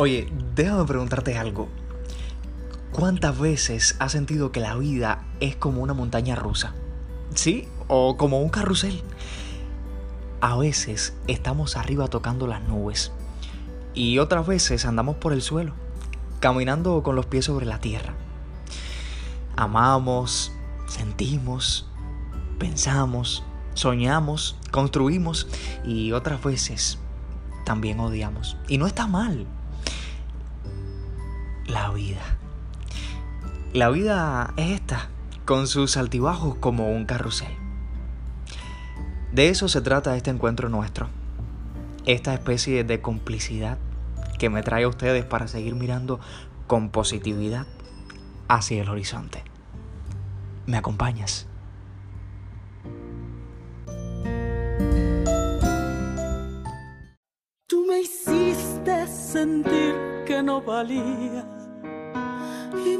Oye, déjame preguntarte algo. ¿Cuántas veces has sentido que la vida es como una montaña rusa? ¿Sí? O como un carrusel. A veces estamos arriba tocando las nubes y otras veces andamos por el suelo, caminando con los pies sobre la tierra. Amamos, sentimos, pensamos, soñamos, construimos y otras veces también odiamos. Y no está mal. La vida. La vida es esta, con sus altibajos como un carrusel. De eso se trata este encuentro nuestro. Esta especie de complicidad que me trae a ustedes para seguir mirando con positividad hacia el horizonte. ¿Me acompañas? Tú me hiciste sentir que no valía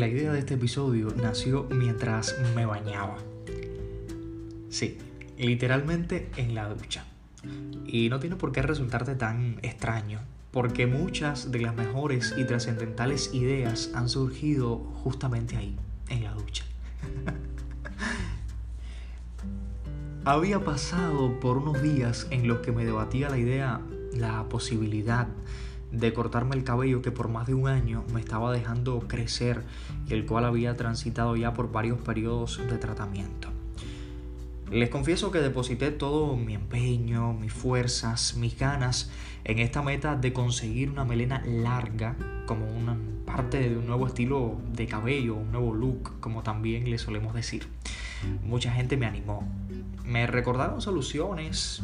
La idea de este episodio nació mientras me bañaba. Sí, literalmente en la ducha. Y no tiene por qué resultarte tan extraño, porque muchas de las mejores y trascendentales ideas han surgido justamente ahí, en la ducha. Había pasado por unos días en los que me debatía la idea, la posibilidad de cortarme el cabello que por más de un año me estaba dejando crecer y el cual había transitado ya por varios periodos de tratamiento. Les confieso que deposité todo mi empeño, mis fuerzas, mis ganas en esta meta de conseguir una melena larga como una parte de un nuevo estilo de cabello, un nuevo look, como también le solemos decir. Mucha gente me animó, me recordaron soluciones,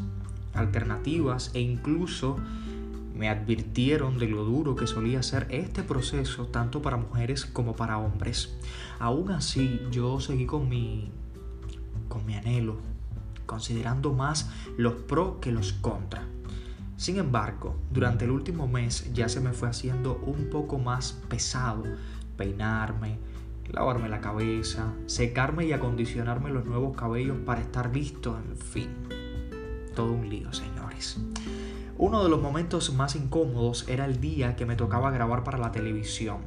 alternativas e incluso me advirtieron de lo duro que solía ser este proceso tanto para mujeres como para hombres. Aún así, yo seguí con mi con mi anhelo, considerando más los pros que los contra. Sin embargo, durante el último mes ya se me fue haciendo un poco más pesado peinarme, lavarme la cabeza, secarme y acondicionarme los nuevos cabellos para estar listo, en fin. Todo un lío, señores. Uno de los momentos más incómodos era el día que me tocaba grabar para la televisión,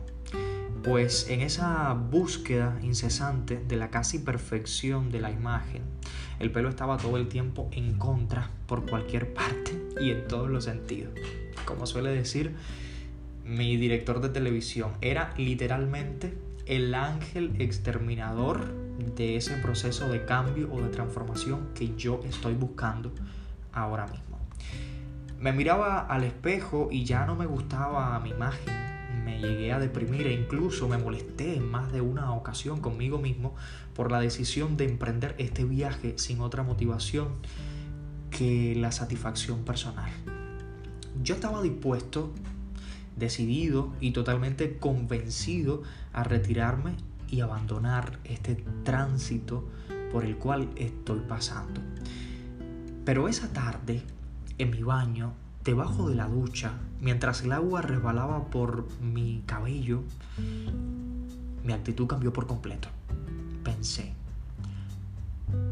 pues en esa búsqueda incesante de la casi perfección de la imagen, el pelo estaba todo el tiempo en contra por cualquier parte y en todos los sentidos. Como suele decir mi director de televisión, era literalmente el ángel exterminador de ese proceso de cambio o de transformación que yo estoy buscando ahora mismo. Me miraba al espejo y ya no me gustaba mi imagen. Me llegué a deprimir e incluso me molesté en más de una ocasión conmigo mismo por la decisión de emprender este viaje sin otra motivación que la satisfacción personal. Yo estaba dispuesto, decidido y totalmente convencido a retirarme y abandonar este tránsito por el cual estoy pasando. Pero esa tarde en mi baño, debajo de la ducha, mientras el agua resbalaba por mi cabello, mi actitud cambió por completo. Pensé,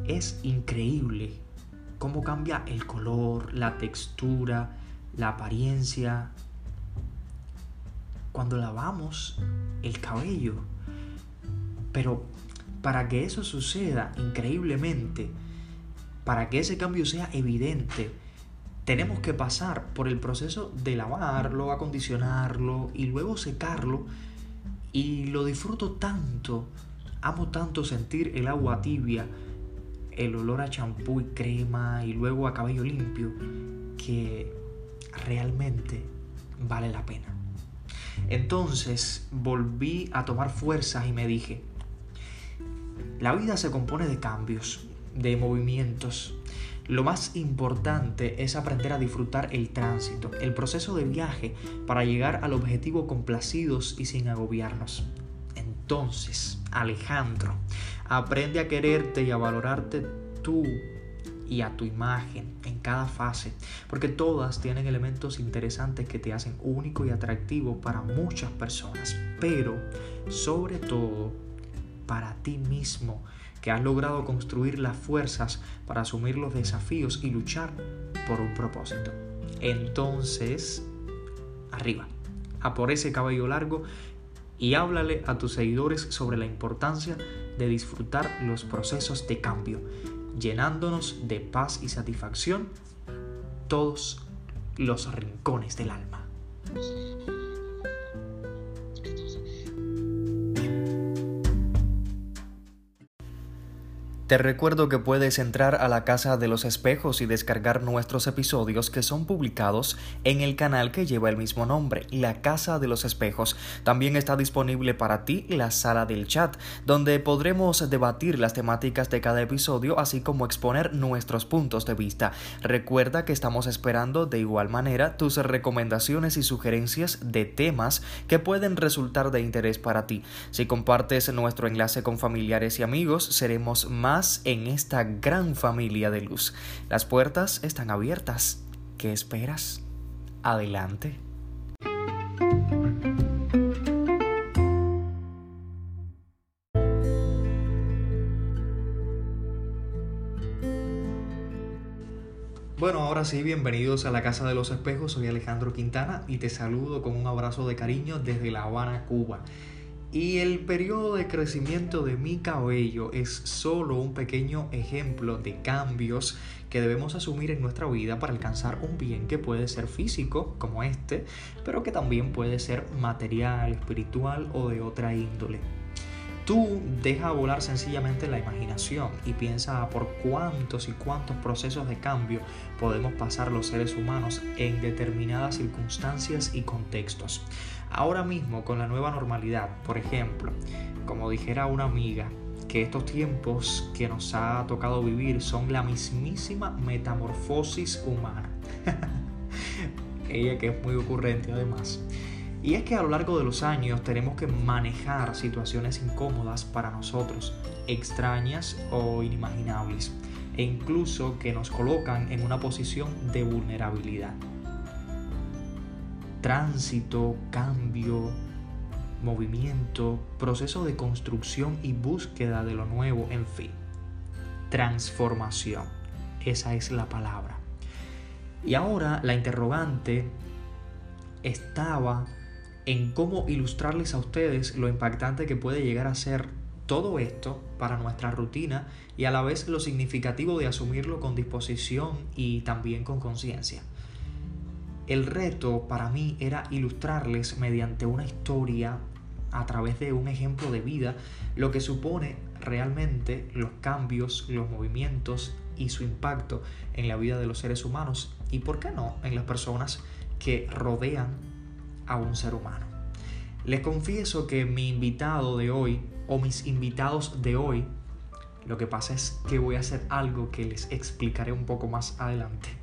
es increíble cómo cambia el color, la textura, la apariencia cuando lavamos el cabello. Pero para que eso suceda increíblemente, para que ese cambio sea evidente, tenemos que pasar por el proceso de lavarlo, acondicionarlo y luego secarlo. Y lo disfruto tanto, amo tanto sentir el agua tibia el olor a champú y crema y luego a cabello limpio que realmente vale la pena. Entonces volví a tomar fuerzas y me dije, la vida se compone de cambios, de movimientos. Lo más importante es aprender a disfrutar el tránsito, el proceso de viaje para llegar al objetivo complacidos y sin agobiarnos. Entonces, Alejandro, aprende a quererte y a valorarte tú y a tu imagen en cada fase, porque todas tienen elementos interesantes que te hacen único y atractivo para muchas personas, pero sobre todo para ti mismo, que has logrado construir las fuerzas para asumir los desafíos y luchar por un propósito. Entonces, arriba, a por ese cabello largo y háblale a tus seguidores sobre la importancia de disfrutar los procesos de cambio, llenándonos de paz y satisfacción todos los rincones del alma. Te recuerdo que puedes entrar a la Casa de los Espejos y descargar nuestros episodios que son publicados en el canal que lleva el mismo nombre, La Casa de los Espejos. También está disponible para ti la sala del chat, donde podremos debatir las temáticas de cada episodio, así como exponer nuestros puntos de vista. Recuerda que estamos esperando de igual manera tus recomendaciones y sugerencias de temas que pueden resultar de interés para ti. Si compartes nuestro enlace con familiares y amigos, seremos más en esta gran familia de luz. Las puertas están abiertas. ¿Qué esperas? Adelante. Bueno, ahora sí, bienvenidos a la Casa de los Espejos. Soy Alejandro Quintana y te saludo con un abrazo de cariño desde La Habana, Cuba. Y el periodo de crecimiento de mi cabello es solo un pequeño ejemplo de cambios que debemos asumir en nuestra vida para alcanzar un bien que puede ser físico, como este, pero que también puede ser material, espiritual o de otra índole. Tú deja volar sencillamente la imaginación y piensa por cuántos y cuántos procesos de cambio podemos pasar los seres humanos en determinadas circunstancias y contextos. Ahora mismo con la nueva normalidad, por ejemplo, como dijera una amiga, que estos tiempos que nos ha tocado vivir son la mismísima metamorfosis humana. Ella que es muy ocurrente además. Y es que a lo largo de los años tenemos que manejar situaciones incómodas para nosotros, extrañas o inimaginables, e incluso que nos colocan en una posición de vulnerabilidad. Tránsito, cambio, movimiento, proceso de construcción y búsqueda de lo nuevo, en fin. Transformación. Esa es la palabra. Y ahora la interrogante estaba en cómo ilustrarles a ustedes lo impactante que puede llegar a ser todo esto para nuestra rutina y a la vez lo significativo de asumirlo con disposición y también con conciencia. El reto para mí era ilustrarles mediante una historia a través de un ejemplo de vida lo que supone realmente los cambios, los movimientos y su impacto en la vida de los seres humanos y, por qué no, en las personas que rodean a un ser humano. Les confieso que mi invitado de hoy, o mis invitados de hoy, lo que pasa es que voy a hacer algo que les explicaré un poco más adelante.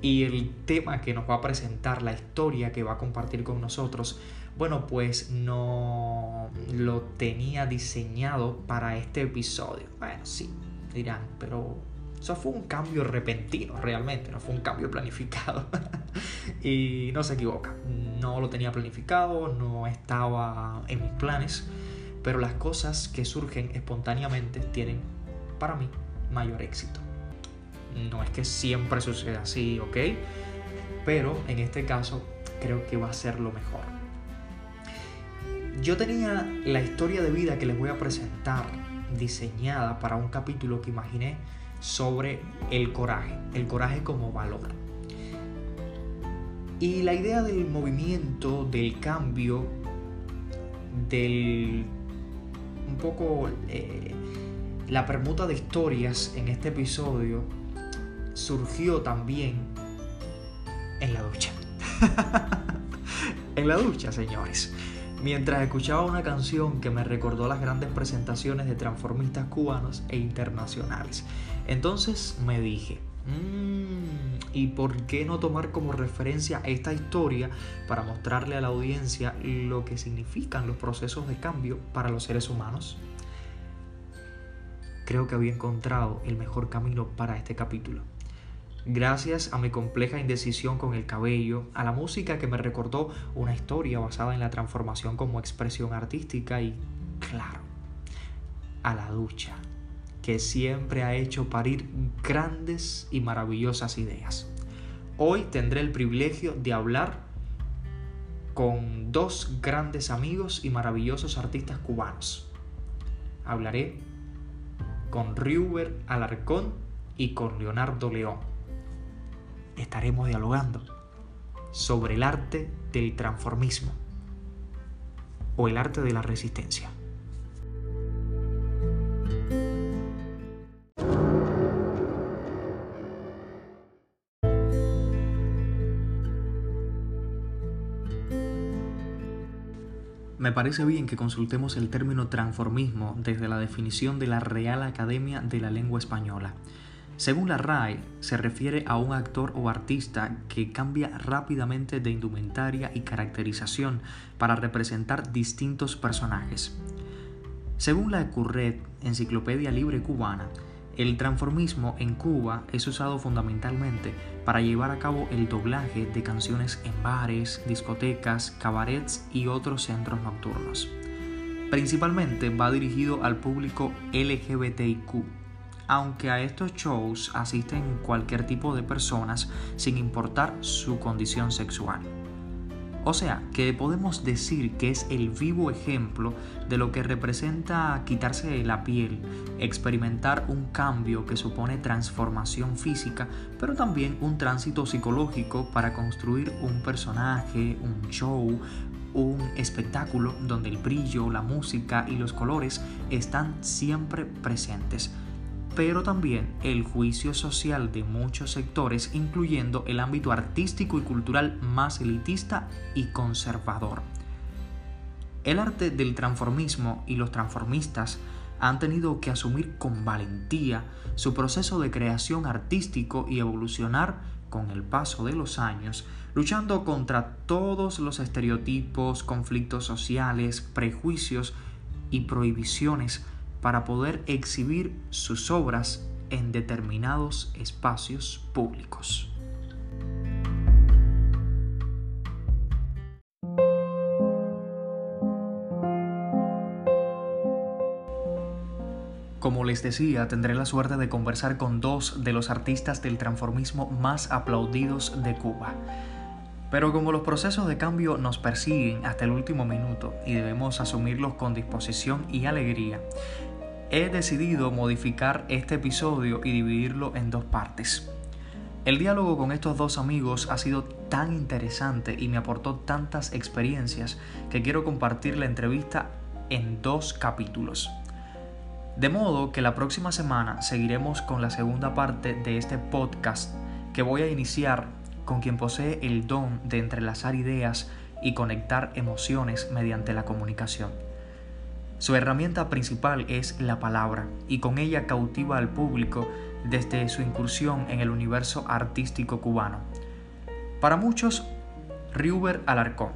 Y el tema que nos va a presentar, la historia que va a compartir con nosotros, bueno, pues no lo tenía diseñado para este episodio. Bueno, sí, dirán, pero eso fue un cambio repentino realmente, no fue un cambio planificado. y no se equivoca, no lo tenía planificado, no estaba en mis planes, pero las cosas que surgen espontáneamente tienen para mí mayor éxito. No es que siempre suceda así, ¿ok? Pero en este caso creo que va a ser lo mejor. Yo tenía la historia de vida que les voy a presentar diseñada para un capítulo que imaginé sobre el coraje, el coraje como valor. Y la idea del movimiento, del cambio, del un poco eh, la permuta de historias en este episodio surgió también en la ducha. en la ducha, señores. Mientras escuchaba una canción que me recordó las grandes presentaciones de transformistas cubanos e internacionales. Entonces me dije, mmm, ¿y por qué no tomar como referencia esta historia para mostrarle a la audiencia lo que significan los procesos de cambio para los seres humanos? Creo que había encontrado el mejor camino para este capítulo. Gracias a mi compleja indecisión con el cabello, a la música que me recordó una historia basada en la transformación como expresión artística y, claro, a la ducha, que siempre ha hecho parir grandes y maravillosas ideas. Hoy tendré el privilegio de hablar con dos grandes amigos y maravillosos artistas cubanos. Hablaré con Riuber Alarcón y con Leonardo León estaremos dialogando sobre el arte del transformismo o el arte de la resistencia. Me parece bien que consultemos el término transformismo desde la definición de la Real Academia de la Lengua Española. Según la RAE, se refiere a un actor o artista que cambia rápidamente de indumentaria y caracterización para representar distintos personajes. Según la ECURRED, Enciclopedia Libre Cubana, el transformismo en Cuba es usado fundamentalmente para llevar a cabo el doblaje de canciones en bares, discotecas, cabarets y otros centros nocturnos. Principalmente va dirigido al público LGBTIQ aunque a estos shows asisten cualquier tipo de personas sin importar su condición sexual. O sea, que podemos decir que es el vivo ejemplo de lo que representa quitarse la piel, experimentar un cambio que supone transformación física, pero también un tránsito psicológico para construir un personaje, un show, un espectáculo donde el brillo, la música y los colores están siempre presentes pero también el juicio social de muchos sectores, incluyendo el ámbito artístico y cultural más elitista y conservador. El arte del transformismo y los transformistas han tenido que asumir con valentía su proceso de creación artístico y evolucionar con el paso de los años, luchando contra todos los estereotipos, conflictos sociales, prejuicios y prohibiciones para poder exhibir sus obras en determinados espacios públicos. Como les decía, tendré la suerte de conversar con dos de los artistas del transformismo más aplaudidos de Cuba. Pero como los procesos de cambio nos persiguen hasta el último minuto y debemos asumirlos con disposición y alegría, he decidido modificar este episodio y dividirlo en dos partes. El diálogo con estos dos amigos ha sido tan interesante y me aportó tantas experiencias que quiero compartir la entrevista en dos capítulos. De modo que la próxima semana seguiremos con la segunda parte de este podcast que voy a iniciar con quien posee el don de entrelazar ideas y conectar emociones mediante la comunicación. Su herramienta principal es la palabra y con ella cautiva al público desde su incursión en el universo artístico cubano. Para muchos, Riuber Alarcón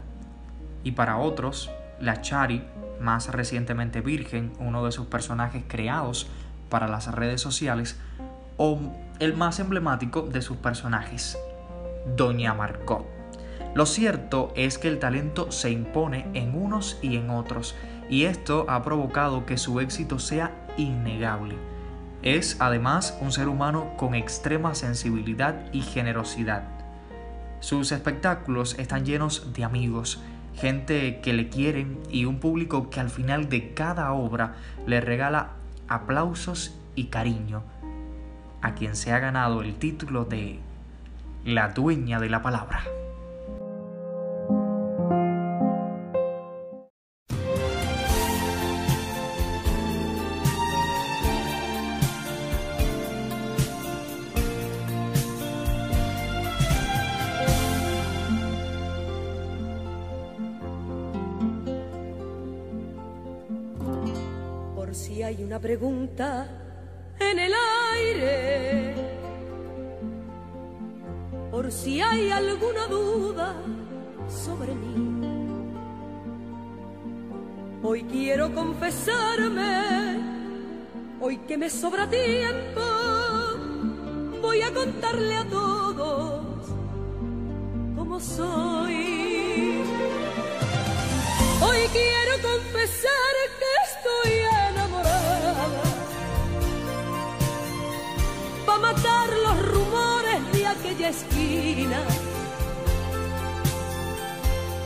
y para otros, La Chari, más recientemente Virgen, uno de sus personajes creados para las redes sociales, o el más emblemático de sus personajes, Doña Marcot. Lo cierto es que el talento se impone en unos y en otros, y esto ha provocado que su éxito sea innegable. Es además un ser humano con extrema sensibilidad y generosidad. Sus espectáculos están llenos de amigos, gente que le quieren y un público que al final de cada obra le regala aplausos y cariño a quien se ha ganado el título de la dueña de la palabra. Pregunta en el aire, por si hay alguna duda sobre mí. Hoy quiero confesarme, hoy que me sobra tiempo, voy a contarle a todos cómo soy. Hoy quiero confesar esquina.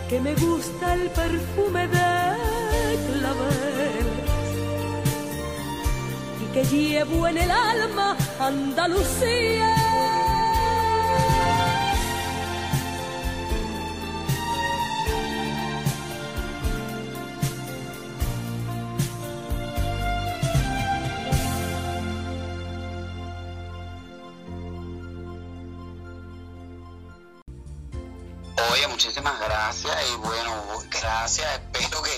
Que me gusta el perfume de claveles. Y que llevo en el alma Andalucía. Gracias y bueno, gracias. Espero que,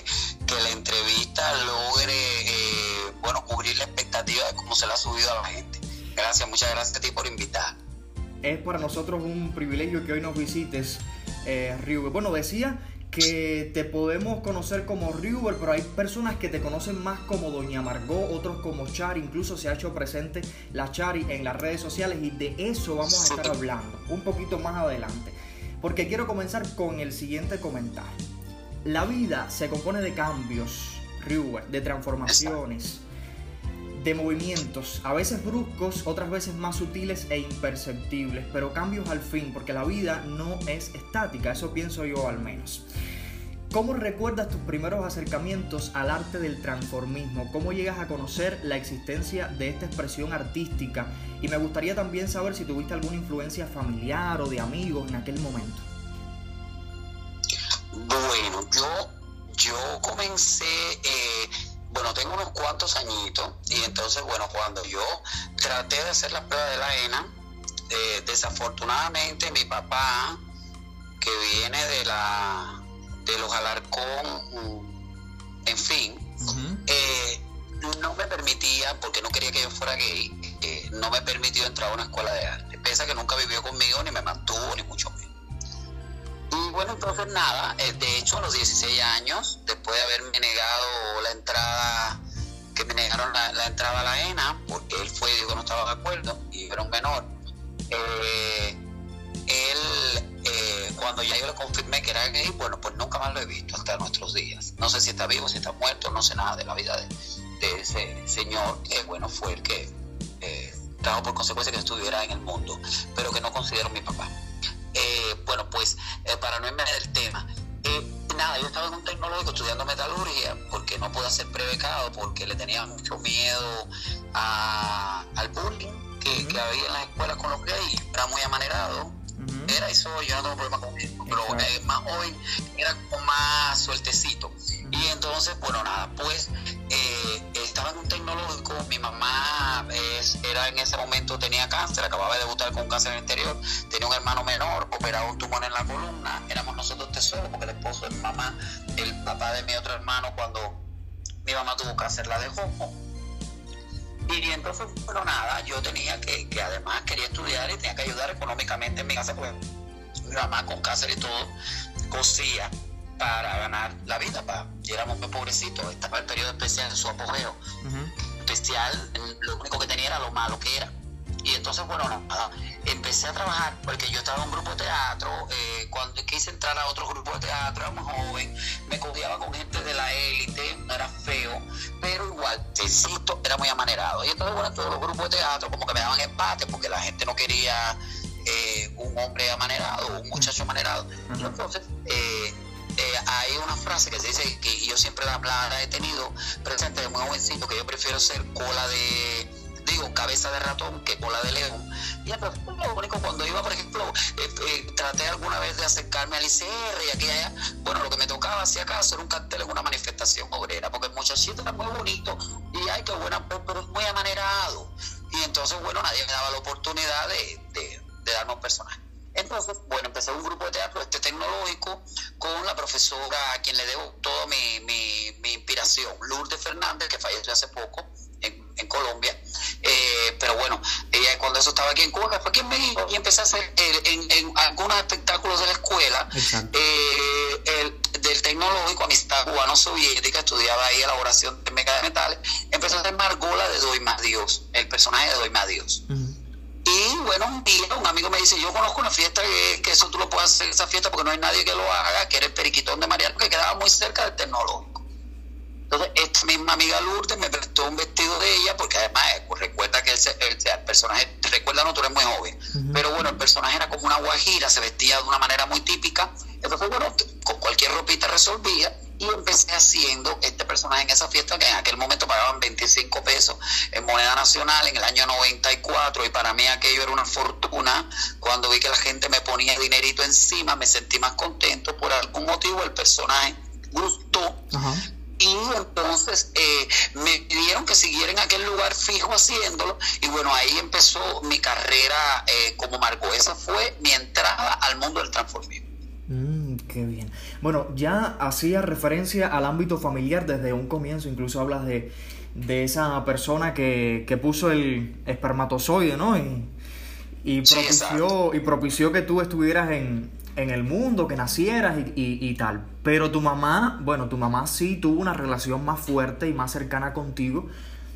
que la entrevista logre, eh, bueno, cubrir la expectativa de cómo se la ha subido a la gente. Gracias, muchas gracias a ti por invitar. Es para nosotros un privilegio que hoy nos visites, eh, Riuber. Bueno, decía que te podemos conocer como Riuber, pero hay personas que te conocen más como Doña Margot, otros como Chari, incluso se ha hecho presente la Chari en las redes sociales y de eso vamos a estar hablando un poquito más adelante. Porque quiero comenzar con el siguiente comentario. La vida se compone de cambios, Riuber, de transformaciones, de movimientos, a veces bruscos, otras veces más sutiles e imperceptibles, pero cambios al fin, porque la vida no es estática, eso pienso yo al menos. ¿Cómo recuerdas tus primeros acercamientos al arte del transformismo? ¿Cómo llegas a conocer la existencia de esta expresión artística? Y me gustaría también saber si tuviste alguna influencia familiar o de amigos en aquel momento. Bueno, yo, yo comencé, eh, bueno, tengo unos cuantos añitos y entonces, bueno, cuando yo traté de hacer la prueba de la ENA, eh, desafortunadamente mi papá, que viene de la de los Alarcón, en fin, eh, no me permitía, porque no quería que yo fuera gay, eh, no me permitió entrar a una escuela de arte, pese a que nunca vivió conmigo, ni me mantuvo, ni mucho menos. Y bueno, entonces nada, eh, de hecho a los 16 años, después de haberme negado la entrada, que me negaron la, la entrada a la ENA, porque él fue y dijo no estaba de acuerdo, y era un menor, eh, él, eh, cuando ya yo le confirmé que era gay, bueno, pues nunca más lo he visto hasta nuestros días. No sé si está vivo, si está muerto, no sé nada de la vida de, de ese señor, que bueno, fue el que eh, trajo por consecuencia que estuviera en el mundo, pero que no considero mi papá. Eh, bueno, pues eh, para no irme del tema, eh, nada, yo estaba en un tecnológico estudiando metalurgia porque no pude ser prebecado, porque le tenía mucho miedo a- al bullying que, que había en las escuelas con los gays, era muy amanerado. Era y soy, yo no tengo problema con eso, pero eh, más hoy era como más sueltecito. Y entonces, bueno, nada, pues eh, estaba en un tecnológico, mi mamá es- era en ese momento, tenía cáncer, acababa de debutar con cáncer en el interior, tenía un hermano menor, operado un tumor en la columna, éramos nosotros tesoros, porque el esposo de mi mamá, el papá de mi otro hermano, cuando mi mamá tuvo cáncer, la dejó. Bueno, nada, yo tenía que, que además quería estudiar y tenía que ayudar económicamente en mi casa, porque mi mamá con cáncer y todo cosía para ganar la vida, para, y éramos muy pobrecitos, estaba el periodo especial en su apogeo. Especial, lo único que tenía era lo malo que era. Y entonces, bueno, nada, empecé a trabajar porque yo estaba en un grupo de teatro, eh, cuando quise entrar a otro grupo de teatro, era más joven, me codeaba con gente de la élite, no era feo, pero igual, te insisto, era muy amanerado. Y entonces, bueno, todos los grupos de teatro como que me daban empate porque la gente no quería eh, un hombre amanerado, un muchacho amanerado. Y entonces, eh, eh, hay una frase que se dice que yo siempre la, la- la he tenido presente de muy jovencito que yo prefiero ser cola de digo cabeza de ratón que cola de león. Y entonces lo único cuando iba por ejemplo eh, eh, traté alguna vez de acercarme al ICR y aquí allá bueno lo que me tocaba si acaso era un cartel en una manifestación obrera porque el muchachito era muy bonito y ay qué buena pues, pero es muy amanerado. Y entonces bueno nadie me daba la oportunidad de, de, de darme un personaje. Entonces, bueno, empecé un grupo de teatro este tecnológico con la profesora a quien le debo toda mi, mi, mi inspiración, Lourdes Fernández, que falleció hace poco en, en Colombia. Eh, pero bueno, ella cuando eso estaba aquí en Cuba, fue aquí en México, y empecé a hacer eh, en, en algunos espectáculos de la escuela eh, el- del tecnológico Amistad Cubano-Soviética, estudiaba ahí elaboración de mega de metales, empecé a hacer Margola de Doy Más Dios, el personaje de Doy Más Dios. Y bueno, un día un amigo me dice, yo conozco una fiesta que, que eso tú lo puedes hacer, esa fiesta, porque no hay nadie que lo haga, que era el Periquitón de Mariano, que quedaba muy cerca del tecnológico. Entonces, esta misma amiga Lourdes me prestó un vestido de ella, porque además eh, pues, recuerda que el, se- el- el personaje, recuerda, no, tú eres muy joven, pero bueno, el personaje era como una guajira, se vestía de una manera muy típica. Entonces, bueno, con cualquier ropita resolvía y empecé haciendo este personaje en esa fiesta que en aquel momento pagaban 25 pesos en moneda nacional en el año 94 y para mí aquello era una fortuna. Cuando vi que la gente me ponía dinerito encima, me sentí más contento. Por algún motivo el personaje gustó. Y entonces eh, me pidieron que siguiera en aquel lugar fijo haciéndolo y bueno, ahí empezó mi carrera eh, como Marco. Esa fue mi entrada al mundo del transformismo. Mm, qué bien. Bueno, ya hacía referencia al ámbito familiar desde un comienzo, incluso hablas de, de esa persona que, que puso el espermatozoide, ¿no? Y, y, propició, y propició que tú estuvieras en, en el mundo, que nacieras y, y- y tal. Pero tu mamá, bueno, tu mamá sí tuvo una relación más fuerte y más cercana contigo,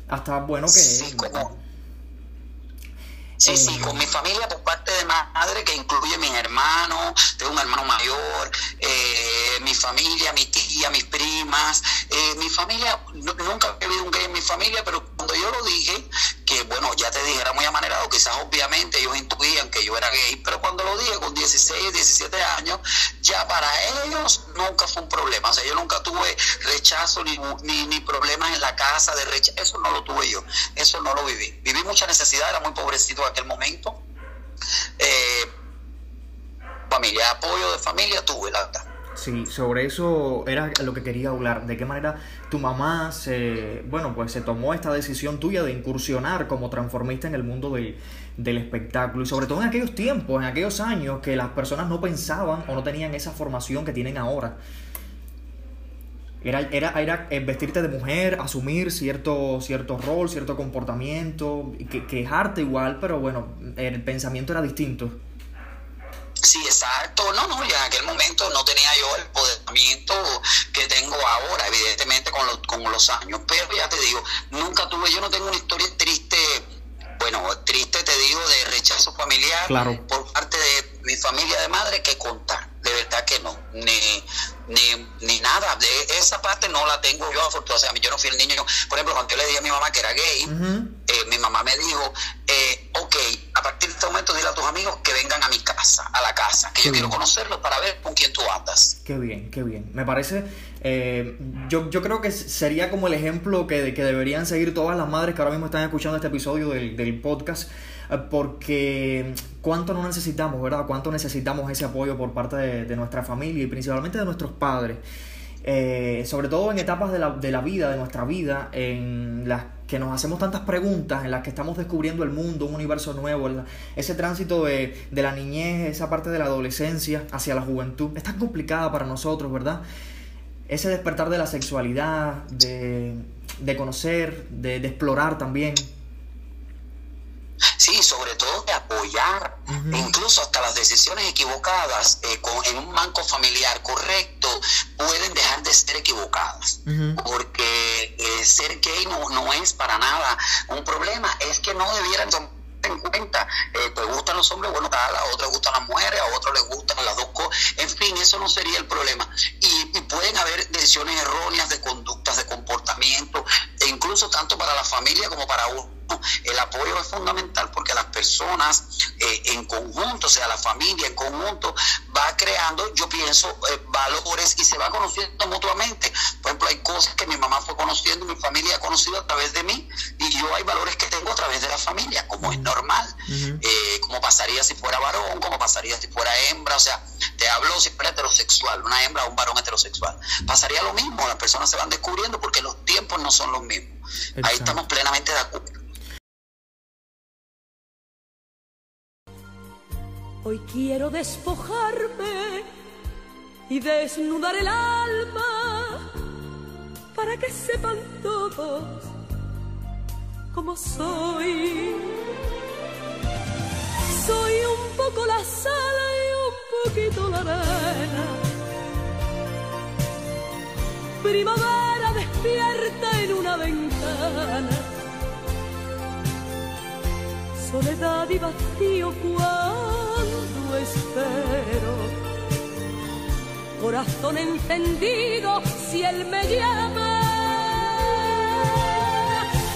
hasta, bueno, que... Sí, como- Sí, Eh, sí, con mi familia por parte de madre, que incluye mis hermanos, tengo un hermano mayor, eh, mi familia, mi tía, mis primas, eh, mi familia, nu- nunca había habido un gay en mi familia, pero cuando yo lo dije, que bueno, ya te dije, era muy amanerado, quizás obviamente ellos intuían que yo era gay, pero cuando lo dije con 16, 17 años, ya para ellos nunca fue un problema, o sea, yo nunca tuve rechazo ni, ni, ni problemas en la casa de rechazo, eso no lo tuve yo, eso no lo viví, viví mucha necesidad, era muy pobrecito en aquel momento, eh, familia, apoyo de familia tuve, la verdad. Sí, sobre eso era lo que quería hablar. ¿De qué manera tu mamá se, bueno, pues se tomó esta decisión tuya de incursionar como transformista en el mundo del, del espectáculo? Y sobre todo en aquellos tiempos, en aquellos años que las personas no pensaban o no tenían esa formación que tienen ahora. Era, era, era vestirte de mujer, asumir cierto, cierto rol, cierto comportamiento, que, quejarte igual, pero bueno, el pensamiento era distinto. Sí, exacto. No, no, ya en aquel momento no tenía yo el empoderamiento que tengo ahora, evidentemente con los, con los años. Pero ya te digo, nunca tuve, yo no tengo una historia triste, bueno, triste te digo, de rechazo familiar Claro. por parte de mi familia de madre que contar. De verdad que no, ni, ni, ni nada. De esa parte no la tengo yo, afortunadamente. O sea, yo no fui el niño, por ejemplo, cuando yo le dije a mi mamá que era gay, eh, mi mamá me dijo, eh, ok, a partir de este momento dile a tus amigos que vengan a mi casa, a la casa, que Qué yo quiero conocerlos para ver con quién tú andas. Qué bien, qué bien. Me parece, eh, yo, yo creo que sería como el ejemplo que, que deberían seguir todas las madres que ahora mismo están escuchando este episodio del, del podcast, eh, porque cuánto no necesitamos, ¿verdad? Cuánto necesitamos ese apoyo por parte de, de nuestra familia y principalmente de nuestros padres. Eh, sobre todo en etapas de la, de la vida, de nuestra vida, en las que nos hacemos tantas preguntas, en las que estamos descubriendo el mundo, un universo nuevo, ese tránsito de, de la niñez, esa parte de la adolescencia hacia la juventud, es tan complicada para nosotros, ¿verdad? Ese despertar de la sexualidad, de, de conocer, de, de explorar también. Sí, sobre todo de apoyar, Ujú. incluso hasta las decisiones equivocadas eh, con, en un banco familiar correcto pueden dejar de ser equivocadas. Porque eh, ser gay no, no es para nada un problema, es que no debieran tomar en cuenta, eh, te gustan los hombres, bueno, tal, a otros gustan las mujeres, a otros les gustan las dos cosas, en fin, eso no sería el problema. Y, y pueden haber decisiones erróneas de conductas, de comportamiento, e incluso tanto para la familia como para uno. El apoyo es fundamental porque las personas eh, en conjunto, o sea, la familia en conjunto, va creando, yo pienso, eh, valores y se va conociendo mutuamente. Por ejemplo, hay cosas que mi mamá fue conociendo, mi familia ha conocido a través de mí, y yo hay valores que tengo a través de la familia, como es normal, eh, como pasaría si fuera varón, como pasaría si fuera hembra, o sea, te hablo si fuera heterosexual, una hembra o un varón heterosexual. Pasaría lo mismo, las personas se van descubriendo porque los tiempos no son los mismos. Ahí estamos plenamente de acuerdo. Hoy quiero despojarme y desnudar el alma para que sepan todos como soy. Soy un poco la sal y un poquito la arena. Primavera despierta en una ventana. Soledad y vacío espero corazón encendido si él me llama.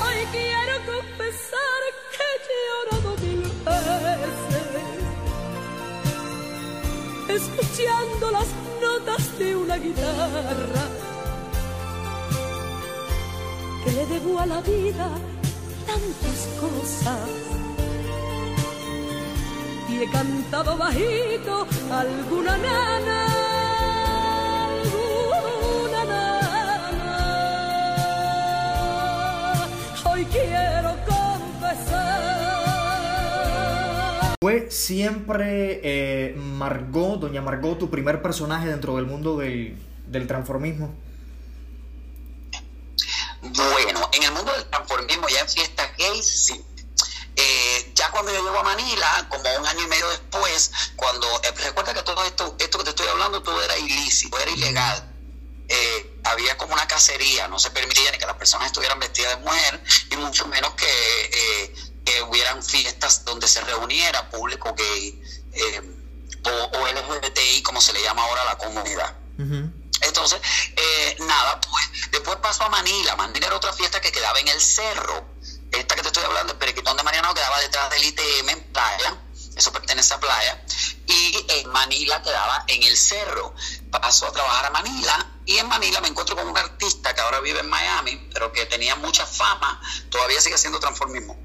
Hoy quiero confesar que he llorado mil veces, escuchando las notas de una guitarra que le debo a la vida tantas cosas. He cantado bajito alguna nana alguna nana. Hoy quiero confesar. ¿Fue siempre eh, Margot, doña Margot, tu primer personaje dentro del mundo del, del transformismo? Bueno, en el mundo del transformismo, ya en fiestas gays, sí. Eh, ya cuando yo llego a Manila, como un año y medio después, cuando eh, recuerda que todo esto, esto que te estoy hablando, todo era ilícito, era ilegal. Eh, había como una cacería, no se permitía ni que las personas estuvieran vestidas de mujer y mucho menos que, eh, que hubieran fiestas donde se reuniera público gay o, o LGBTI, como se le llama ahora a la comunidad. Entonces, eh, nada, pues después pasó a Manila. Manila era otra fiesta que quedaba en el cerro. Esta que te estoy hablando, el Periquitón de Mariano, quedaba detrás del ITM en playa. Eso pertenece a playa. Y en Manila quedaba en el cerro. Paso a trabajar a Manila y en Manila me encuentro con un artista que ahora vive en Miami, pero que tenía mucha fama. Todavía sigue haciendo transformismo.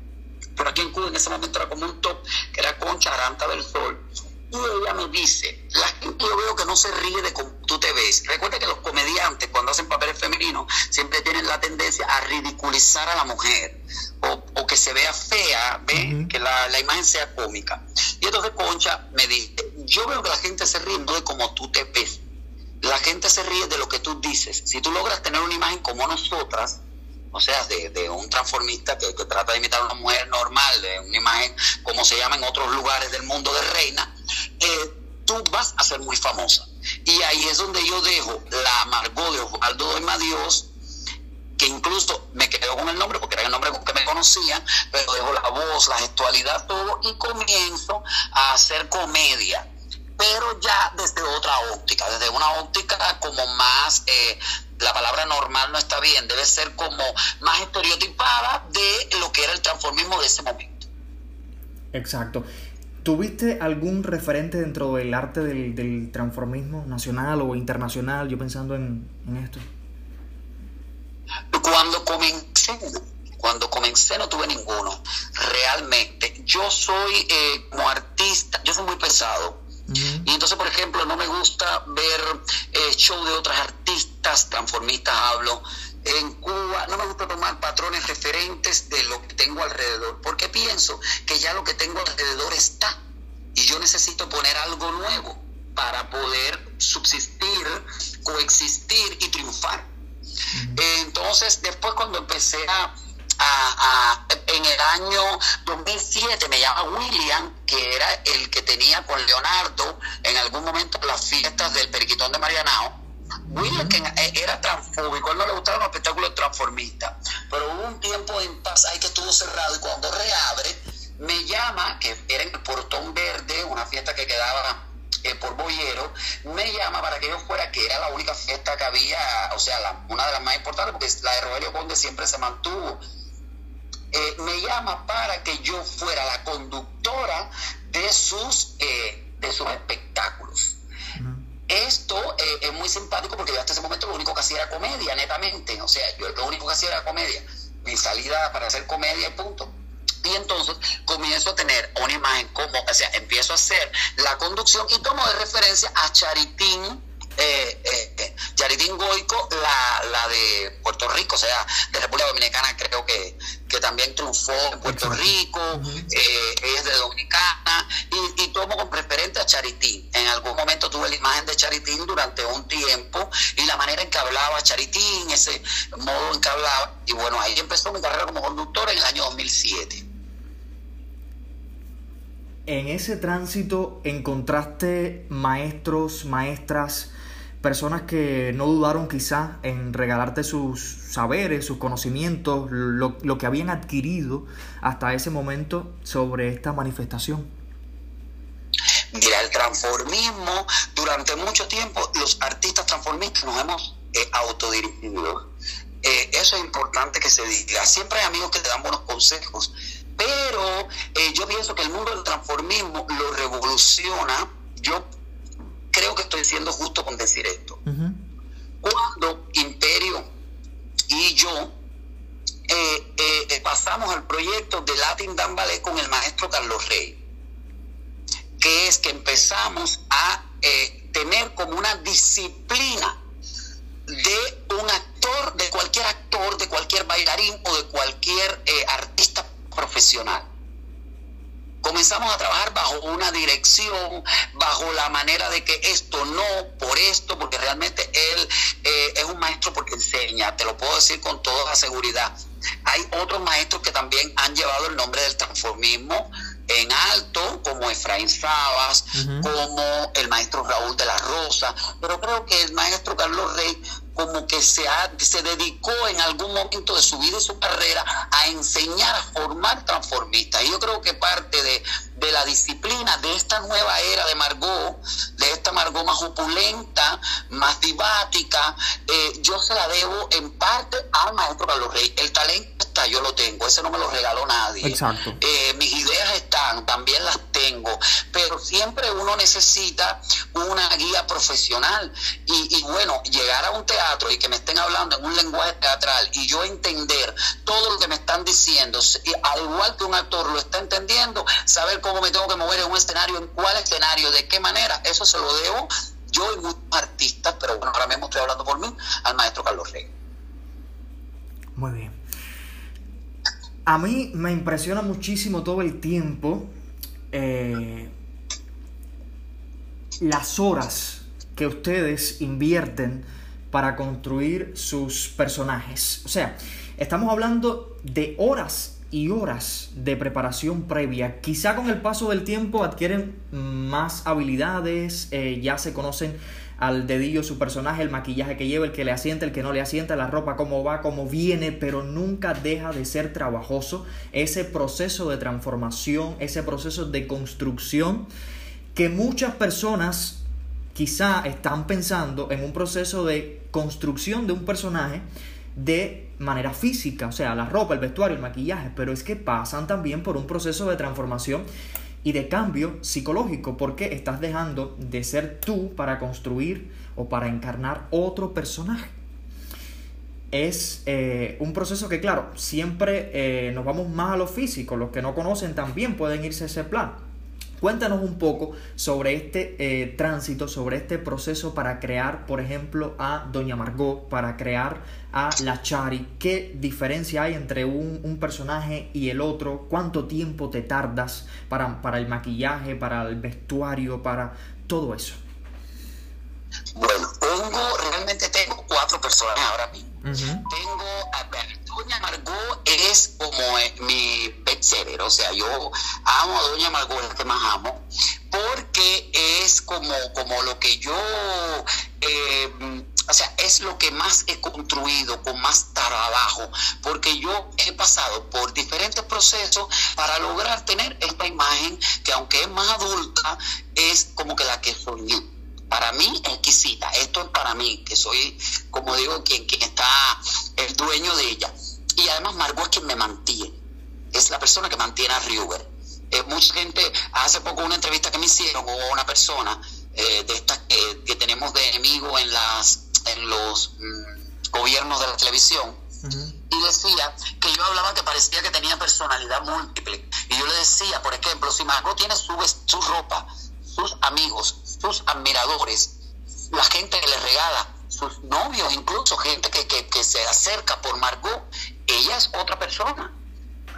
Pero aquí en Cuba en ese momento era como un top, que era Concha Aranta del Sol. Y ella me dice, la gente yo veo que no se ríe de cómo tú te ves. Recuerda que los comediantes cuando hacen papeles femeninos siempre tienen la tendencia a ridiculizar a la mujer o, o que se vea fea, ¿ve? que la, la imagen sea cómica. Y entonces Concha me dice, yo veo que la gente se ríe no de cómo tú te ves. La gente se ríe de lo que tú dices. Si tú logras tener una imagen como nosotras, o sea, de, de un transformista que, que trata de imitar a una mujer normal, de una imagen como se llama en otros lugares del mundo de reina, eh, tú vas a ser muy famosa. Y ahí es donde yo dejo la Margot de Osvaldo Doima Dios, que incluso me quedo con el nombre porque era el nombre con que me conocían, pero dejo la voz, la gestualidad, todo, y comienzo a hacer comedia pero ya desde otra óptica, desde una óptica como más, eh, la palabra normal no está bien, debe ser como más estereotipada de lo que era el transformismo de ese momento. Exacto. ¿Tuviste algún referente dentro del arte del, del transformismo nacional o internacional? Yo pensando en, en esto. Cuando comencé, cuando comencé no tuve ninguno, realmente. Yo soy eh, como artista, yo soy muy pesado. Y entonces, por ejemplo, no me gusta ver eh, show de otras artistas, transformistas hablo. En Cuba no me gusta tomar patrones referentes de lo que tengo alrededor, porque pienso que ya lo que tengo alrededor está y yo necesito poner algo nuevo para poder subsistir, coexistir y triunfar. Entonces, después cuando empecé a, a- a- en el año 2007 me llama William, que era el que tenía con Leonardo en algún momento las fiestas del Periquitón de Marianao. Eh, era transfóbico, él no le gustaban los espectáculos transformistas, pero hubo un tiempo en paz ahí que estuvo cerrado y cuando reabre me llama, que era en el Portón Verde, una fiesta que quedaba eh, por Boyero, me llama para que yo fuera, que era la única fiesta que había, o sea, la- una de las más importantes, porque la de Rogelio Conde siempre se mantuvo. Eh, me llama para que yo fuera la conductora de sus, eh, de sus espectáculos. Esto eh, es muy simpático porque yo hasta ese momento lo único que hacía era comedia, netamente. O sea, yo lo único que hacía era comedia. Mi salida para hacer comedia y punto. Y entonces comienzo a tener una imagen como, o sea, empiezo a hacer la conducción y tomo de referencia a Charitín, eh, eh, eh, Charitín Goico, la, la de Puerto Rico, o sea, de República Dominicana, creo que, que también triunfó en Puerto. Rico, eh, ella es de Dominicana, y, y tomo con preferente a Charitín. En algún momento tuve la imagen de Charitín durante un tiempo y la manera en que hablaba Charitín, ese modo en que hablaba. Y bueno, ahí empezó mi carrera como conductor en el año 2007. En ese tránsito encontraste maestros, maestras, personas que no dudaron quizá en regalarte sus saberes, sus conocimientos, lo, que habían adquirido hasta ese momento sobre esta manifestación. Mira, el transformismo, durante mucho tiempo los artistas transformistas nos hemos eh, autodirigido. Eh, eso es importante que se diga. Siempre hay amigos que te dan buenos consejos, pero eh, yo pienso que el mundo del transformismo lo revoluciona. Yo creo que estoy siendo justo con decir esto. Cuando Imperio y yo eh, eh, eh, pasamos al proyecto de Latin Dan Ballet con el maestro Carlos Rey, que es que empezamos a eh, tener como una disciplina de un actor, de cualquier actor, de cualquier bailarín o de cualquier artista profesional. Comenzamos a trabajar bajo una dirección, bajo la manera de que esto no, por esto, porque realmente él eh, es un maestro porque enseña, te lo puedo decir con toda seguridad. Hay otros maestros que también han llevado el nombre del transformismo en alto, como Efraín Sabas, como el maestro Raúl de la Rosa, pero creo que el maestro Carlos Rey como que se, ha, se dedicó en algún momento de su vida y su carrera a enseñar, a formar transformistas. Y yo creo que parte de, de la disciplina de esta nueva era de Margot, de esta Margot más opulenta, más divática, eh, yo se la debo en parte al maestro Carlos Rey. El talento está, yo lo tengo, ese no me lo regaló nadie. Exacto. Eh, mis ideas están, también las tengo, pero siempre uno necesita una guía profesional y, y bueno, llegar a un teatro y que me estén hablando en un lenguaje teatral y yo entender todo lo que me están diciendo, al igual que un actor lo está entendiendo, saber cómo me tengo que mover en un escenario, en cuál escenario, de qué manera, eso se lo debo yo y muchos artistas, pero bueno, ahora mismo estoy hablando por mí, al maestro Carlos Rey. Muy bien. A mí me impresiona muchísimo todo el tiempo eh, las horas que ustedes invierten para construir sus personajes. O sea, estamos hablando de horas y horas de preparación previa. Quizá con el paso del tiempo adquieren más habilidades, eh, ya se conocen al dedillo su personaje, el maquillaje que lleva, el que le asienta, el que no le asienta, la ropa, cómo va, cómo viene, pero nunca deja de ser trabajoso ese proceso de transformación, ese proceso de construcción que muchas personas quizá están pensando en un proceso de construcción de un personaje de manera física, o sea, la ropa, el vestuario, el maquillaje, pero es que pasan también por un proceso de transformación y de cambio psicológico, porque estás dejando de ser tú para construir o para encarnar otro personaje. Es eh, un proceso que, claro, siempre eh, nos vamos más a lo físico, los que no conocen también pueden irse a ese plan. Cuéntanos un poco sobre este eh, tránsito, sobre este proceso para crear, por ejemplo, a Doña Margot, para crear a la Chari. ¿Qué diferencia hay entre un, un personaje y el otro? ¿Cuánto tiempo te tardas para, para el maquillaje, para el vestuario, para todo eso? Bueno, tengo, realmente tengo cuatro personas ahora mismo. Tengo a ver, Doña Margot es como eh, mi bestseller, o sea, yo amo a Doña Margot, es que más amo, porque es como, como lo que yo, eh, o sea, es lo que más he construido con más trabajo, porque yo he pasado por diferentes procesos para lograr tener esta imagen que aunque es más adulta, es como que la que soy yo para mí exquisita. Esto es para mí, que soy, como digo, quien, quien está el dueño de ella. Y además Margot es quien me mantiene. Es la persona que mantiene a River. Eh, mucha gente, hace poco una entrevista que me hicieron, hubo una persona eh, de estas que, que tenemos de enemigo en, las, en los mm, gobiernos de la televisión, y decía que yo hablaba que parecía que tenía personalidad múltiple. Y yo le decía, por ejemplo, si Margot tiene su, ropa, sus amigos, sus admiradores, la gente que le regala, sus novios, incluso gente que, que, que se acerca por Margot, ella es otra persona.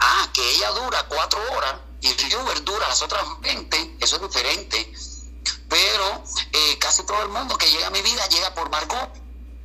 Ah, que ella dura cuatro horas y River dura las otras 20, eso es diferente. Pero eh, casi todo el mundo que llega a mi vida llega por Margot,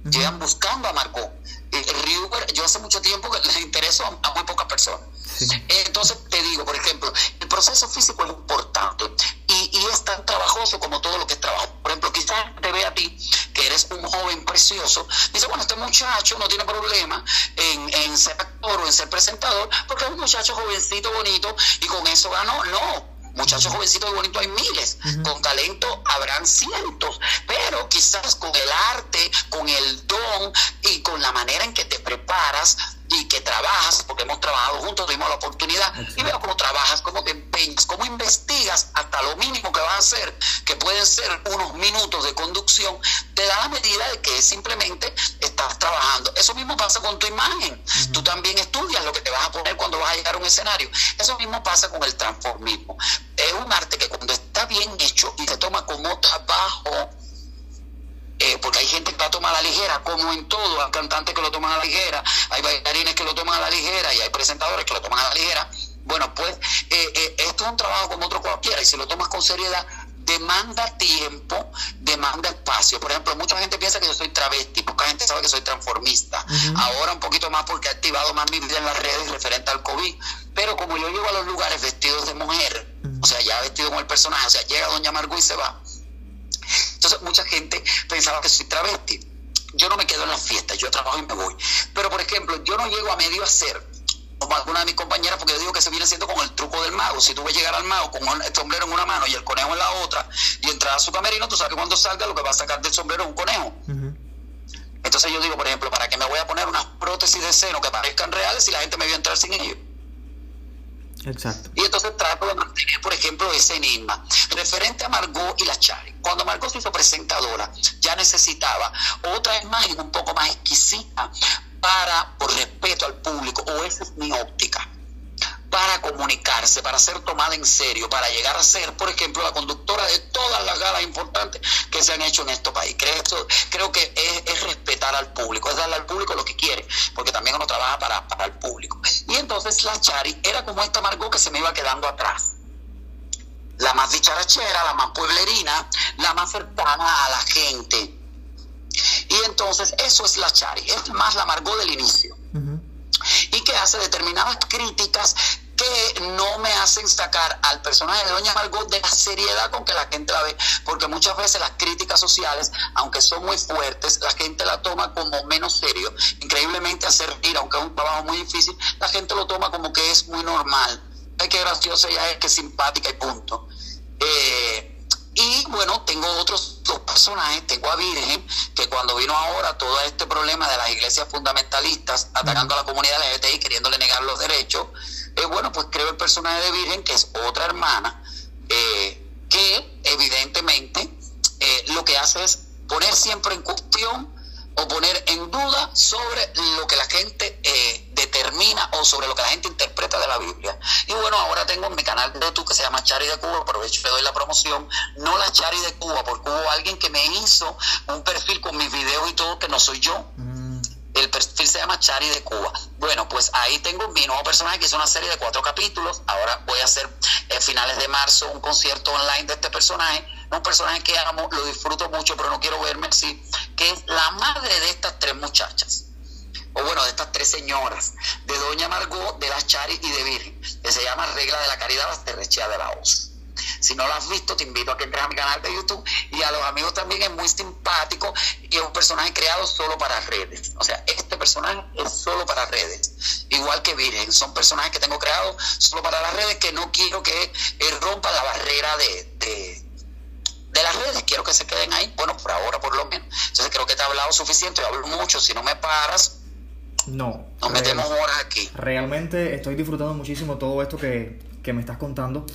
llegan buscando a Margot. Eh, River, yo hace mucho tiempo que les intereso a, a muy pocas personas. Sí. Entonces te digo, por ejemplo, el proceso físico es importante y, y es tan trabajoso como todo lo que es trabajo. Por ejemplo, quizás te ve a ti, que eres un joven precioso, dice, bueno, este muchacho no tiene problema en, en ser actor o en ser presentador, porque es un muchacho jovencito, bonito, y con eso ganó. No, Muchachos jovencitos y bonitos hay miles, con talento habrán cientos, pero quizás con el arte, con el don y con la manera en que te preparas y que trabajas, porque hemos trabajado juntos, tuvimos la oportunidad, y veo cómo trabajas, cómo te empeñas, cómo investigas hasta lo mínimo que vas a hacer, que pueden ser unos minutos de conducción, te da la medida de que simplemente estás trabajando. Eso mismo pasa con tu imagen. Tú también estudias lo que te vas a poner cuando vas a llegar a un escenario. Eso mismo pasa con el transformismo. Es un arte que cuando está bien hecho y se toma como trabajo, eh, porque hay gente que lo toma a la ligera, como en todo, hay cantantes que lo toman a la ligera, hay bailarines que lo toman a la ligera y hay presentadores que lo toman a la ligera. Bueno, pues eh, eh, esto es un trabajo como otro cualquiera y si lo tomas con seriedad, demanda tiempo, demanda espacio. Por ejemplo, mucha gente piensa que yo soy travesti, poca gente sabe que soy transformista. Ahora un poquito más porque he activado más mi vida en las redes referente al COVID. Pero como yo llego a los lugares vestidos de mujer, o sea, ya vestido como el personaje, o sea, llega Doña Margot y se va. Entonces mucha gente pensaba que soy travesti. Yo no me quedo en las fiestas, yo trabajo y me voy. Pero por ejemplo, yo no llego a medio hacer como alguna de mis compañeras, porque yo digo que se viene haciendo con el truco del mago. Si tú ves llegar al mago con el sombrero en una mano y el conejo en la otra, y entrar a su camerino, tú sabes que cuando salga lo que va a sacar del sombrero es un conejo. Entonces yo digo, por ejemplo, ¿para qué me voy a poner unas prótesis de seno que parezcan reales si la gente me vio entrar sin ellos? Exacto. Y entonces trato de mantener, por ejemplo, ese enigma. Referente a Margot y la Chari. Cuando Margot se hizo presentadora, ya necesitaba otra imagen un poco más exquisita para, por respeto al público, o esa es mi óptica, para comunicarse, para ser tomada en serio, para llegar a ser, por ejemplo, la conductora de todas las galas importantes que se han hecho en este país. Creo, que es, es respetar al público, es darle al público lo que quiere, porque también uno trabaja para, para el público. Y entonces la Chari era como esta Margot que se me iba quedando atrás. La más dicharachera, la más pueblerina, la más cercana a la gente. Y entonces eso es la Chari, es más la Margot del inicio y que hace determinadas críticas que no me hacen sacar al personaje de Doña Margot de la seriedad con que la gente la ve, porque muchas veces las críticas sociales, aunque son muy fuertes, la gente la toma como menos serio. Increíblemente hacer ir, aunque es un trabajo muy difícil, la gente lo toma como que es muy normal. Ay, qué graciosa ella es, que simpática y punto. Eh, y bueno, tengo otros dos personajes. Tengo a Virgen, que cuando vino ahora todo este problema de las iglesias fundamentalistas atacando a la comunidad LGBTI, queriéndole negar los derechos, eh, bueno, pues creo el personaje de Virgen, que es otra hermana, eh, que evidentemente eh, lo que hace es poner siempre en cuestión o poner en duda sobre lo que la gente eh, determina o sobre lo que la gente interpreta de la Biblia. Y bueno, ahora tengo mi canal de YouTube que se llama Chari de Cuba, aprovecho y le doy la promoción, no la Chari de Cuba, porque hubo alguien que me hizo un perfil con mis videos y todo, que no soy yo. El perfil se llama Chari de Cuba. Bueno, pues ahí tengo mi nuevo personaje que hizo una serie de cuatro capítulos. Ahora voy a hacer en finales de marzo un concierto online de este personaje. Un personaje que amo, lo disfruto mucho, pero no quiero verme así. Que es la madre de estas tres muchachas. O bueno, de estas tres señoras. De Doña Margot, de las Chari y de Virgen. Que se llama Regla de la Caridad, las Terrechea de la Hoz. Si no lo has visto, te invito a que entres a mi canal de YouTube y a los amigos también es muy simpático y es un personaje creado solo para redes. O sea, este personaje es solo para redes. Igual que Virgen, son personajes que tengo creados solo para las redes que no quiero que eh, rompa la barrera de, de, de las redes, quiero que se queden ahí, bueno, por ahora por lo menos. Entonces creo que te he hablado suficiente, yo hablo mucho, si no me paras, No. nos real- metemos horas aquí. Realmente estoy disfrutando muchísimo todo esto que, que me estás contando.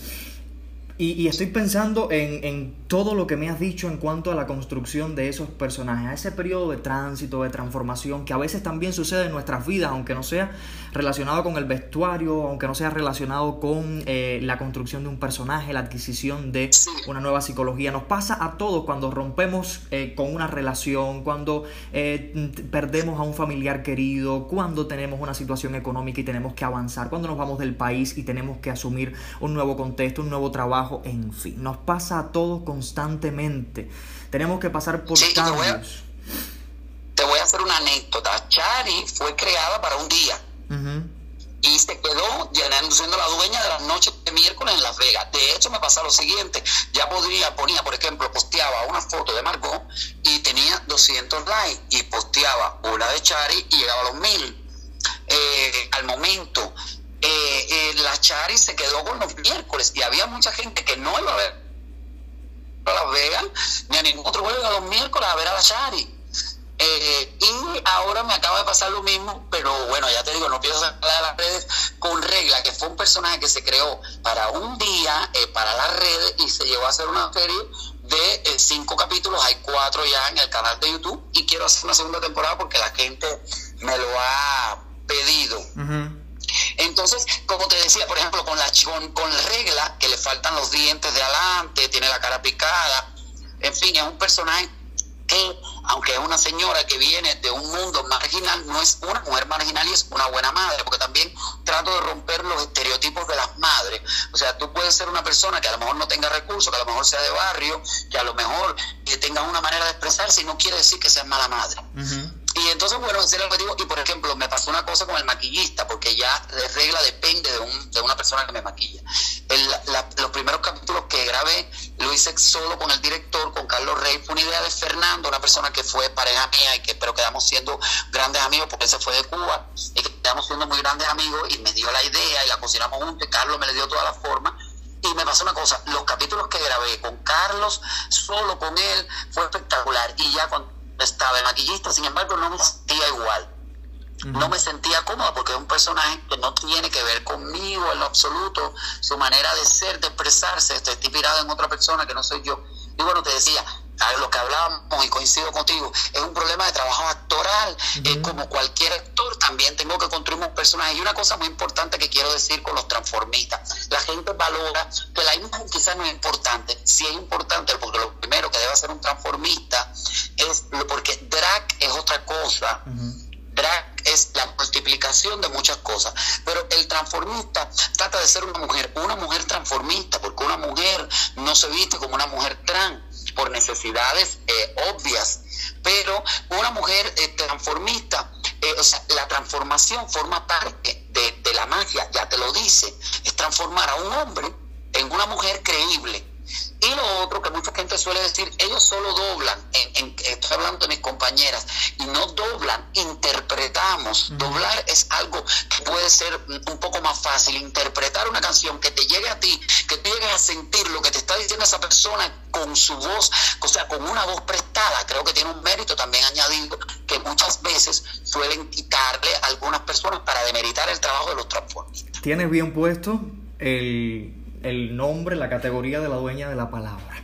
Y, y estoy pensando en, en todo lo que me has dicho en cuanto a la construcción de esos personajes, a ese periodo de tránsito, de transformación, que a veces también sucede en nuestras vidas, aunque no sea relacionado con el vestuario, aunque no sea relacionado con eh, la construcción de un personaje, la adquisición de una nueva psicología. Nos pasa a todos cuando rompemos eh, con una relación, cuando eh, perdemos a un familiar querido, cuando tenemos una situación económica y tenemos que avanzar, cuando nos vamos del país y tenemos que asumir un nuevo contexto, un nuevo trabajo, en fin. Nos pasa a todos constantemente. Tenemos que pasar por Sí, y te voy a- cambios. Te voy a hacer una anécdota. Chari fue creada para un día y se quedó llenando, siendo la dueña de las noches de miércoles en Las Vegas. De hecho, me pasa lo siguiente. Ya podría, ponía, por ejemplo, posteaba una foto de Margot y tenía 200 likes y posteaba una de Chari y llegaba a los 1000. Eh, al momento, eh, eh, la Chari se quedó con los miércoles y había mucha gente que no iba a ver a Las Vegas ni a ningún otro juego a los miércoles a ver a la Chari. Eh, y ahora me acaba de pasar lo mismo, pero bueno, ya te digo, no pienso sacarla de las redes con regla, que fue un personaje que se creó para un día, para las redes, y se llevó a hacer una serie de cinco capítulos, hay cuatro ya en el canal de YouTube, y quiero hacer una segunda temporada porque la gente me lo ha pedido. Entonces, como te decía, por ejemplo, con la con, con regla, que le faltan los dientes de adelante, tiene la cara picada, en fin, es un personaje que, aunque es una señora que viene de un mundo marginal, no es una mujer marginal y es una buena madre, porque también trato de romper los estereotipos de las madres. O sea, tú puedes ser una persona que a lo mejor no tenga recursos, que a lo mejor sea de barrio, que a lo mejor eh, tenga una manera de expresarse y no quiere decir que seas mala madre. Y entonces, bueno, ese era el objetivo. Y por ejemplo, me pasó una cosa con el maquillista, porque ya de regla depende de, un, de una persona que me maquilla. Los primeros capítulos que grabé lo hice solo con el director, con Carlos Rey. Fue una idea de Fernando, una persona que fue pareja mía y que pero quedamos siendo grandes amigos porque él se fue de Cuba y que quedamos siendo muy grandes amigos y me dio la idea y la cocinamos juntos y Carlos me le dio toda la forma. Y me pasó una cosa, los capítulos que grabé con Carlos, solo con él, fue espectacular. Y ya cuando estaba el maquillista, sin embargo, no me sentía igual. No me sentía cómoda porque es un personaje que no tiene que ver conmigo en lo absoluto, su manera de ser, de expresarse, estoy inspirado en otra persona que no soy yo. Y bueno, te decía, a lo que hablábamos y coincido contigo, es un problema de trabajo actoral. Eh, como cualquier actor, también tengo que construir un personaje. Y una cosa muy importante que quiero decir con los transformistas, la gente valora que la imagen quizás no es importante, sí es importante porque lo primero que debe hacer un transformista es, porque drag es otra cosa. Drag es la multiplicación de muchas cosas, pero el transformista trata de ser una mujer, una mujer transformista, porque una mujer no se viste como una mujer trans por necesidades eh, obvias, pero una mujer eh, transformista, eh, o sea, la transformación forma parte de, de la magia, ya te lo dice, es transformar a un hombre en una mujer creíble. Y lo otro que mucha gente suele decir, ellos solo doblan, en, en- estoy hablando de mis compañeras, y no doblan, interpretamos. Doblar es algo que puede ser un poco más fácil, interpretar una canción que te llegue a ti, que tú llegues a sentir lo que te está diciendo esa persona con su voz, o sea, con una voz prestada, creo que tiene un mérito también añadido que muchas veces suelen quitarle a algunas personas para demeritar el trabajo de los transformistas. Tienes bien puesto el, el nombre, la categoría de la dueña de la palabra.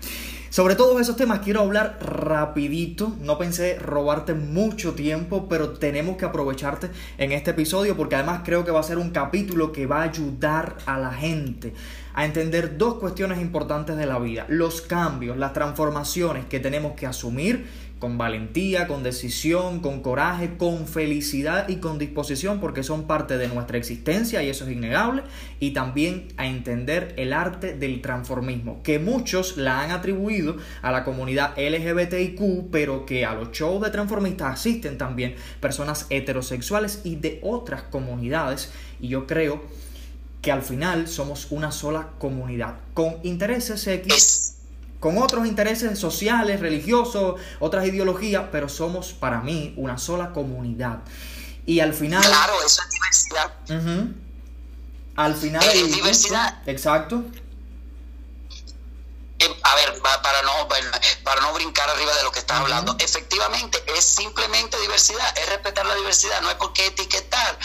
Sobre todos esos temas quiero hablar rapidito. No pensé robarte mucho tiempo, pero tenemos que aprovecharte en este episodio porque además creo que va a ser un capítulo que va a ayudar a la gente a entender dos cuestiones importantes de la vida. Los cambios, las transformaciones que tenemos que asumir con valentía, con decisión, con coraje, con felicidad y con disposición porque son parte de nuestra existencia y eso es innegable y también a entender el arte del transformismo que muchos la han atribuido a la comunidad LGBTIQ pero que a los shows de transformistas asisten también personas heterosexuales y de otras comunidades y yo creo que al final somos una sola comunidad con intereses X con otros intereses sociales, religiosos, otras ideologías, pero somos para mí una sola comunidad. Y al final... claro, eso es diversidad. Al final... El diversidad. Exacto. Eh, a ver, pa- para no, para no brincar arriba de lo que estás hablando, efectivamente es simplemente diversidad, es respetar la diversidad, no hay por qué etiquetar.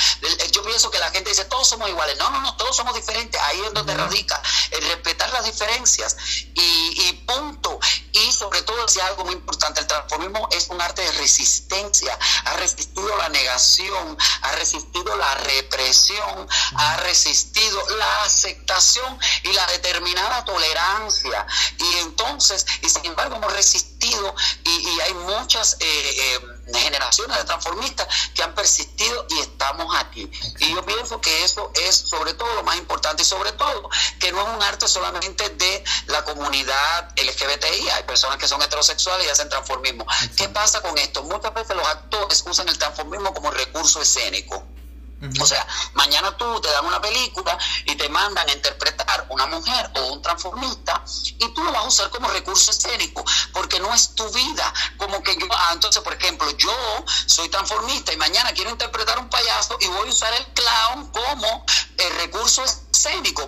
Yo pienso que la gente dice, todos somos iguales. No, no, no, todos somos diferentes. Ahí es donde radica el respetar las diferencias y, y punto. Y sobre todo, si algo muy importante, el transformismo es un arte de resistencia. Ha resistido la negación, ha resistido la represión, ha resistido la aceptación y la determinada tolerancia. Y entonces, y sin embargo, hemos resistido y, y hay muchas eh, eh, generaciones de transformistas que han persistido y estamos aquí. Y yo pienso que eso es sobre todo lo más importante y sobre todo que no es un arte solamente de la comunidad LGBTI, hay personas que son heterosexuales y hacen transformismo. ¿Qué pasa con esto? Muchas veces los actores usan el transformismo como recurso escénico. O sea, mañana tú te dan una película y te mandan a interpretar una mujer o un transformista y tú lo vas a usar como recurso escénico porque no es tu vida. Como que yo, ah, entonces, por ejemplo, yo soy transformista y mañana quiero interpretar un payaso y voy a usar el clown como el recurso escénico,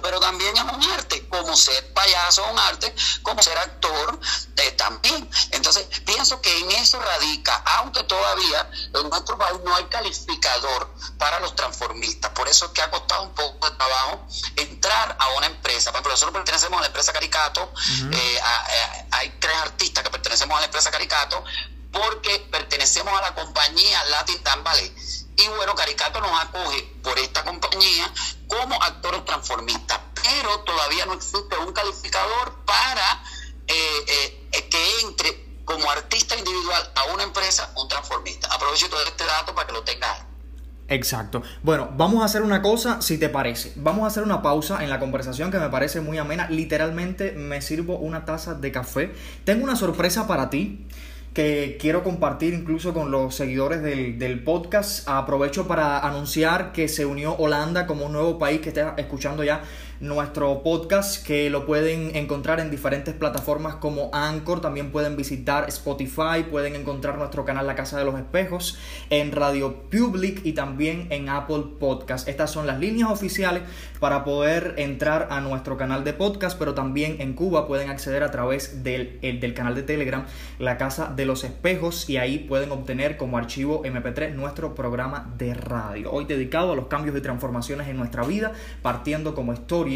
pero también es un arte, como ser payaso es un arte, como ser actor eh, también. Entonces, pienso que en eso radica, aunque todavía en nuestro país no hay calificador para los transformistas. Por eso es que ha costado un poco de trabajo entrar a una empresa. Por ejemplo, nosotros pertenecemos a la empresa Caricato, eh, a- a- hay tres artistas que pertenecemos a la empresa Caricato porque pertenecemos a la compañía Latin Ballet. Y bueno, Caricato nos acoge por esta compañía como actores transformistas, pero todavía no existe un calificador para eh, eh, que entre como artista individual a una empresa un transformista. Aprovecho todo este dato para que lo tengas. Exacto. Bueno, vamos a hacer una cosa, si te parece. Vamos a hacer una pausa en la conversación que me parece muy amena. Literalmente me sirvo una taza de café. Tengo una sorpresa para ti que quiero compartir incluso con los seguidores del, del podcast. Aprovecho para anunciar que se unió Holanda como un nuevo país que está escuchando ya nuestro podcast que lo pueden encontrar en diferentes plataformas como Anchor, también pueden visitar Spotify, pueden encontrar nuestro canal La Casa de los Espejos en Radio Public y también en Apple Podcast. Estas son las líneas oficiales para poder entrar a nuestro canal de podcast, pero también en Cuba pueden acceder a través del, el- del canal de Telegram La Casa de los Espejos y ahí pueden obtener como archivo MP3 nuestro programa de radio. Hoy dedicado a los cambios y transformaciones en nuestra vida, partiendo como historia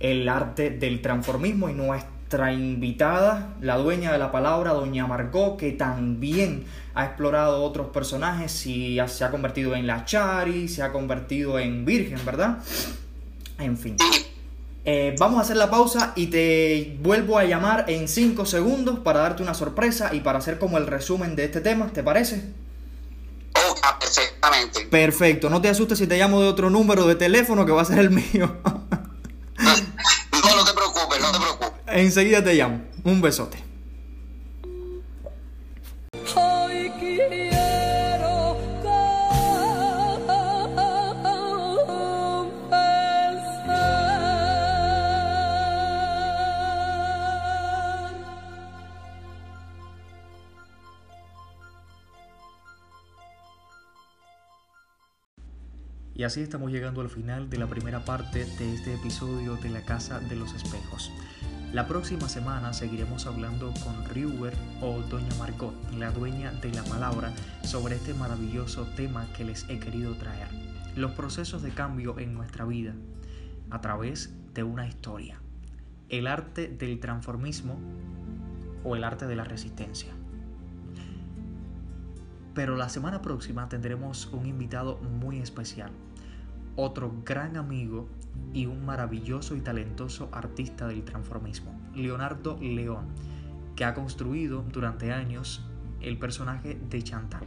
el arte del transformismo y nuestra invitada, la dueña de la palabra, doña Margot, que también ha explorado otros personajes y se ha convertido en la Chari, se ha convertido en Virgen, ¿verdad? En fin. Eh, vamos a hacer la pausa y te vuelvo a llamar en 5 segundos para darte una sorpresa y para hacer como el resumen de este tema, ¿te parece? Ah, perfectamente. Perfecto, no te asustes si te llamo de otro número de teléfono que va a ser el mío. No, no te preocupes, no te preocupes. Enseguida te llamo. Un besote. Y así estamos llegando al final de la primera parte de este episodio de La Casa de los Espejos. La próxima semana seguiremos hablando con River o Doña Margot, la dueña de la palabra, sobre este maravilloso tema que les he querido traer. Los procesos de cambio en nuestra vida a través de una historia. El arte del transformismo o el arte de la resistencia. Pero la semana próxima tendremos un invitado muy especial, otro gran amigo y un maravilloso y talentoso artista del transformismo, Leonardo León, que ha construido durante años el personaje de Chantal.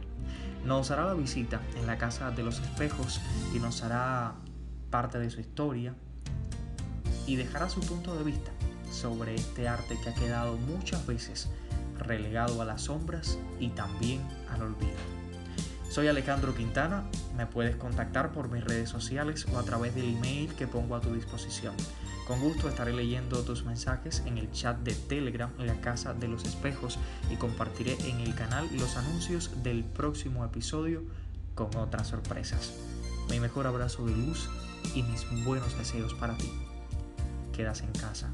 Nos hará la visita en la Casa de los Espejos y nos hará parte de su historia y dejará su punto de vista sobre este arte que ha quedado muchas veces relegado a las sombras y también al olvido. Soy Alejandro Quintana, me puedes contactar por mis redes sociales o a través del email que pongo a tu disposición. Con gusto estaré leyendo tus mensajes en el chat de Telegram en la Casa de los Espejos y compartiré en el canal los anuncios del próximo episodio con otras sorpresas. Mi mejor abrazo de luz y mis buenos deseos para ti. Quedas en casa.